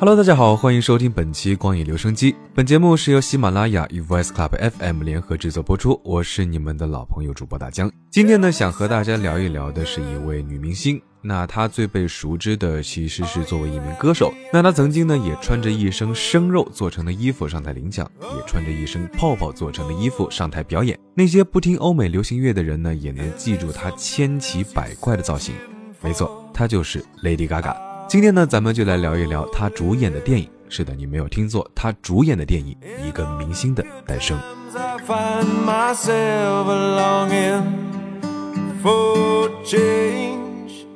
Hello，大家好，欢迎收听本期光影留声机。本节目是由喜马拉雅与 Voice Club FM 联合制作播出。我是你们的老朋友主播大江。今天呢，想和大家聊一聊的是一位女明星。那她最被熟知的其实是作为一名歌手。那她曾经呢，也穿着一身生肉做成的衣服上台领奖，也穿着一身泡泡做成的衣服上台表演。那些不听欧美流行乐的人呢，也能记住她千奇百怪的造型。没错，她就是 Lady Gaga。今天呢，咱们就来聊一聊她主演的电影。是的，你没有听错，她主演的电影《一个明星的诞生》。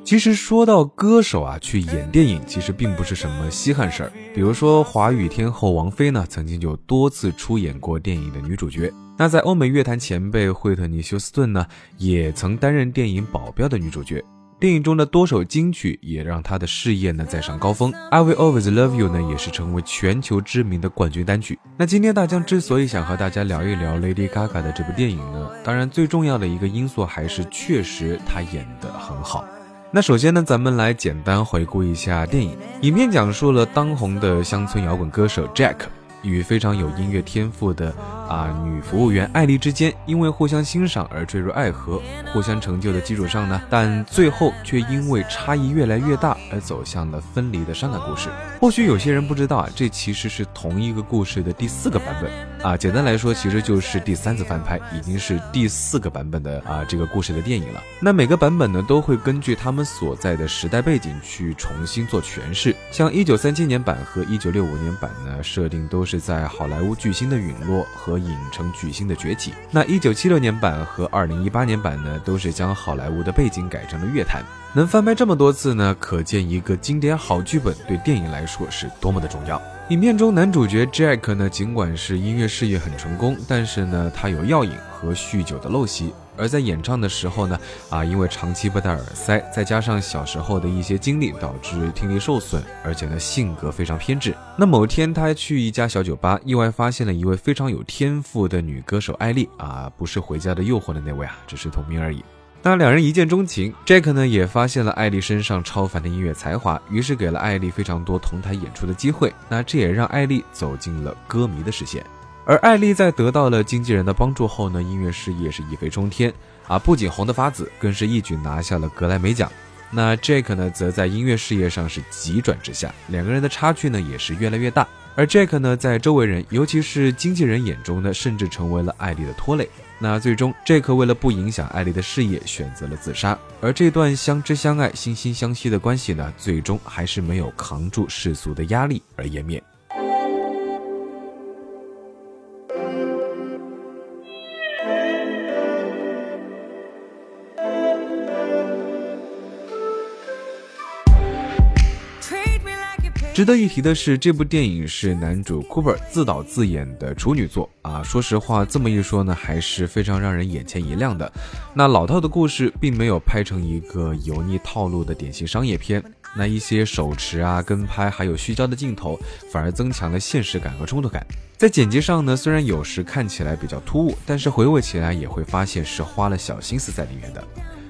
其实说到歌手啊，去演电影其实并不是什么稀罕事儿。比如说华语天后王菲呢，曾经就多次出演过电影的女主角。那在欧美乐坛前辈惠特尼休斯顿呢，也曾担任电影《保镖》的女主角。电影中的多首金曲也让他的事业呢再上高峰。I Will Always Love You 呢也是成为全球知名的冠军单曲。那今天大江之所以想和大家聊一聊 Lady Gaga 的这部电影呢，当然最重要的一个因素还是确实她演得很好。那首先呢，咱们来简单回顾一下电影。影片讲述了当红的乡村摇滚歌手 Jack。与非常有音乐天赋的啊女服务员艾丽之间，因为互相欣赏而坠入爱河，互相成就的基础上呢，但最后却因为差异越来越大而走向了分离的伤感故事。或许有些人不知道啊，这其实是同一个故事的第四个版本啊。简单来说，其实就是第三次翻拍，已经是第四个版本的啊这个故事的电影了。那每个版本呢，都会根据他们所在的时代背景去重新做诠释。像一九三七年版和一九六五年版呢，设定都是。在好莱坞巨星的陨落和影城巨星的崛起。那一九七六年版和二零一八年版呢，都是将好莱坞的背景改成了乐坛。能翻拍这么多次呢，可见一个经典好剧本对电影来说是多么的重要。影片中男主角 Jack 呢，尽管是音乐事业很成功，但是呢，他有药瘾和酗酒的陋习。而在演唱的时候呢，啊，因为长期不戴耳塞，再加上小时候的一些经历，导致听力受损，而且呢，性格非常偏执。那某天，他去一家小酒吧，意外发现了一位非常有天赋的女歌手艾丽，啊，不是《回家的诱惑》的那位啊，只是同名而已。那两人一见钟情，Jack 呢也发现了艾丽身上超凡的音乐才华，于是给了艾丽非常多同台演出的机会。那这也让艾丽走进了歌迷的视线。而艾丽在得到了经纪人的帮助后呢，音乐事业是一飞冲天啊！不仅红得发紫，更是一举拿下了格莱美奖。那 Jack 呢，则在音乐事业上是急转直下，两个人的差距呢也是越来越大。而 Jack 呢，在周围人，尤其是经纪人眼中呢，甚至成为了艾丽的拖累。那最终，Jack 为了不影响艾丽的事业，选择了自杀。而这段相知相爱、惺惺相惜的关系呢，最终还是没有扛住世俗的压力而湮灭。值得一提的是，这部电影是男主 Cooper 自导自演的处女作啊。说实话，这么一说呢，还是非常让人眼前一亮的。那老套的故事并没有拍成一个油腻套路的典型商业片，那一些手持啊、跟拍还有虚焦的镜头，反而增强了现实感和冲突感。在剪辑上呢，虽然有时看起来比较突兀，但是回味起来也会发现是花了小心思在里面的。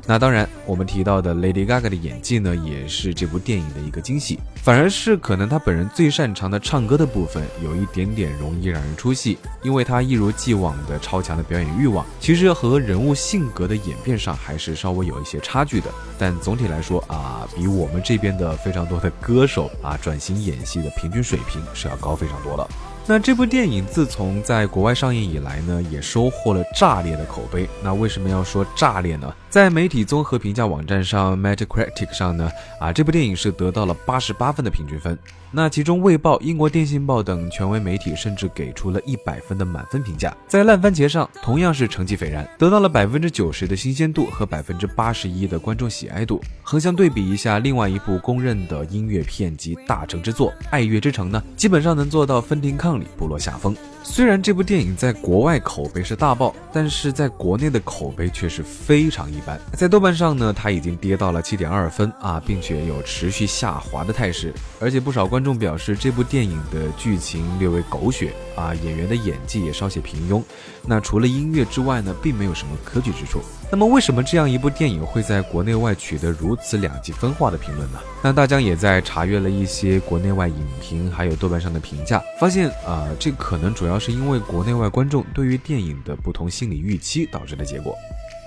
那当然，我们提到的 Lady Gaga 的演技呢，也是这部电影的一个惊喜。反而是可能她本人最擅长的唱歌的部分，有一点点容易让人出戏，因为她一如既往的超强的表演欲望，其实和人物性格的演变上还是稍微有一些差距的。但总体来说啊，比我们这边的非常多的歌手啊转型演戏的平均水平是要高非常多了。那这部电影自从在国外上映以来呢，也收获了炸裂的口碑。那为什么要说炸裂呢？在媒体综合评价网站上 Metacritic 上呢，啊，这部电影是得到了八十八分的平均分。那其中，《卫报》、英国电信报等权威媒体甚至给出了一百分的满分评价。在烂番茄上，同样是成绩斐然，得到了百分之九十的新鲜度和百分之八十一的观众喜爱度。横向对比一下，另外一部公认的音乐片及大成之作《爱乐之城》呢，基本上能做到分庭抗里，不落下风。虽然这部电影在国外口碑是大爆，但是在国内的口碑却是非常一般。在豆瓣上呢，它已经跌到了七点二分啊，并且有持续下滑的态势。而且不少观众表示，这部电影的剧情略微狗血啊，演员的演技也稍显平庸。那除了音乐之外呢，并没有什么可取之处。那么为什么这样一部电影会在国内外取得如此两极分化的评论呢？那大江也在查阅了一些国内外影评，还有豆瓣上的评价，发现啊，这可能主要是因为国内外观众对于电影的不同心理预期导致的结果。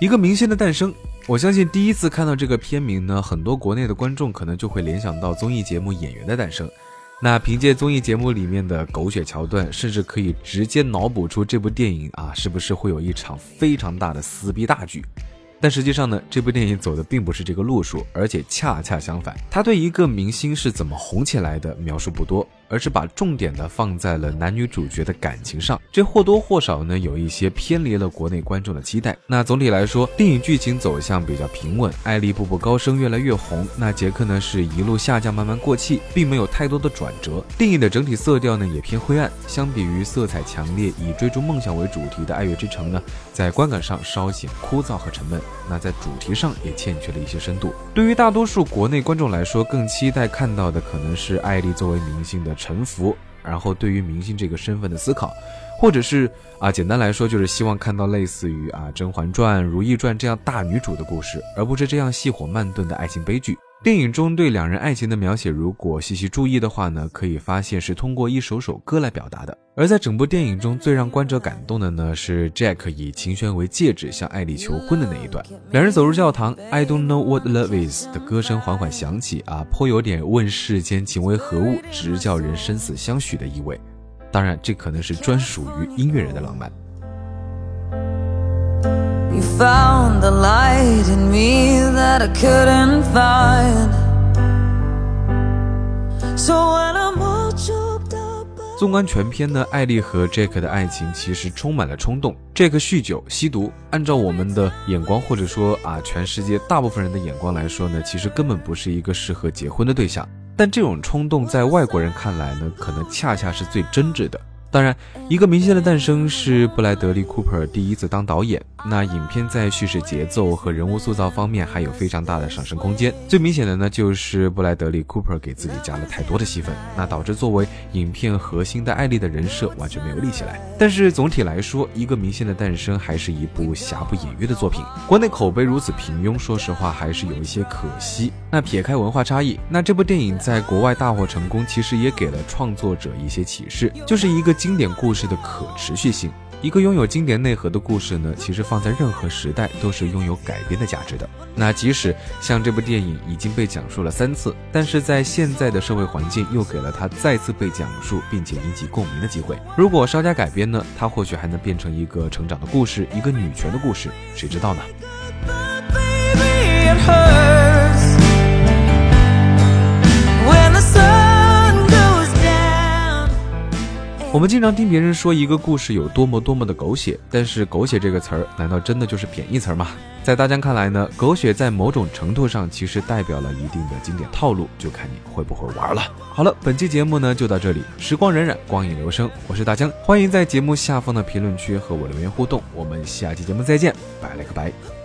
一个明星的诞生，我相信第一次看到这个片名呢，很多国内的观众可能就会联想到综艺节目《演员的诞生》。那凭借综艺节目里面的狗血桥段，甚至可以直接脑补出这部电影啊，是不是会有一场非常大的撕逼大剧？但实际上呢，这部电影走的并不是这个路数，而且恰恰相反，他对一个明星是怎么红起来的描述不多。而是把重点呢放在了男女主角的感情上，这或多或少呢有一些偏离了国内观众的期待。那总体来说，电影剧情走向比较平稳，艾丽步步高升，越来越红。那杰克呢是一路下降，慢慢过气，并没有太多的转折。电影的整体色调呢也偏灰暗，相比于色彩强烈、以追逐梦想为主题的《爱乐之城》呢，在观感上稍显枯燥和沉闷。那在主题上也欠缺了一些深度。对于大多数国内观众来说，更期待看到的可能是艾丽作为明星的。臣服，然后对于明星这个身份的思考，或者是啊，简单来说就是希望看到类似于啊《甄嬛传》《如懿传》这样大女主的故事，而不是这样细火慢炖的爱情悲剧。电影中对两人爱情的描写，如果细细注意的话呢，可以发现是通过一首首歌来表达的。而在整部电影中最让观者感动的呢，是 Jack 以琴弦为戒指向艾丽求婚的那一段。两人走入教堂，I don't know what love is 的歌声缓缓响起，啊，颇有点问世间情为何物，直叫人生死相许的意味。当然，这可能是专属于音乐人的浪漫。You found the light in me that I couldn't find. So when I'm all choked up. 纵观全片呢，艾丽和 Jack 的爱情其实充满了冲动。Jack 酗酒吸毒，按照我们的眼光，或者说啊，全世界大部分人的眼光来说呢，其实根本不是一个适合结婚的对象。但这种冲动在外国人看来呢，可能恰恰是最真挚的。当然，一个明星的诞生是布莱德利·库珀第一次当导演。那影片在叙事节奏和人物塑造方面还有非常大的上升空间。最明显的呢，就是布莱德利·库珀给自己加了太多的戏份，那导致作为影片核心的艾丽的人设完全没有立起来。但是总体来说，一个明星的诞生还是一部瑕不掩瑜的作品。国内口碑如此平庸，说实话还是有一些可惜。那撇开文化差异，那这部电影在国外大获成功，其实也给了创作者一些启示，就是一个经典故事的可持续性。一个拥有经典内核的故事呢，其实放在任何时代都是拥有改编的价值的。那即使像这部电影已经被讲述了三次，但是在现在的社会环境又给了它再次被讲述并且引起共鸣的机会。如果稍加改编呢，它或许还能变成一个成长的故事，一个女权的故事，谁知道呢？我们经常听别人说一个故事有多么多么的狗血，但是“狗血”这个词儿，难道真的就是贬义词儿吗？在大家看来呢，狗血在某种程度上其实代表了一定的经典套路，就看你会不会玩了。好了，本期节目呢就到这里，时光荏苒，光影流声，我是大江，欢迎在节目下方的评论区和我留言互动，我们下期节目再见，拜了个拜。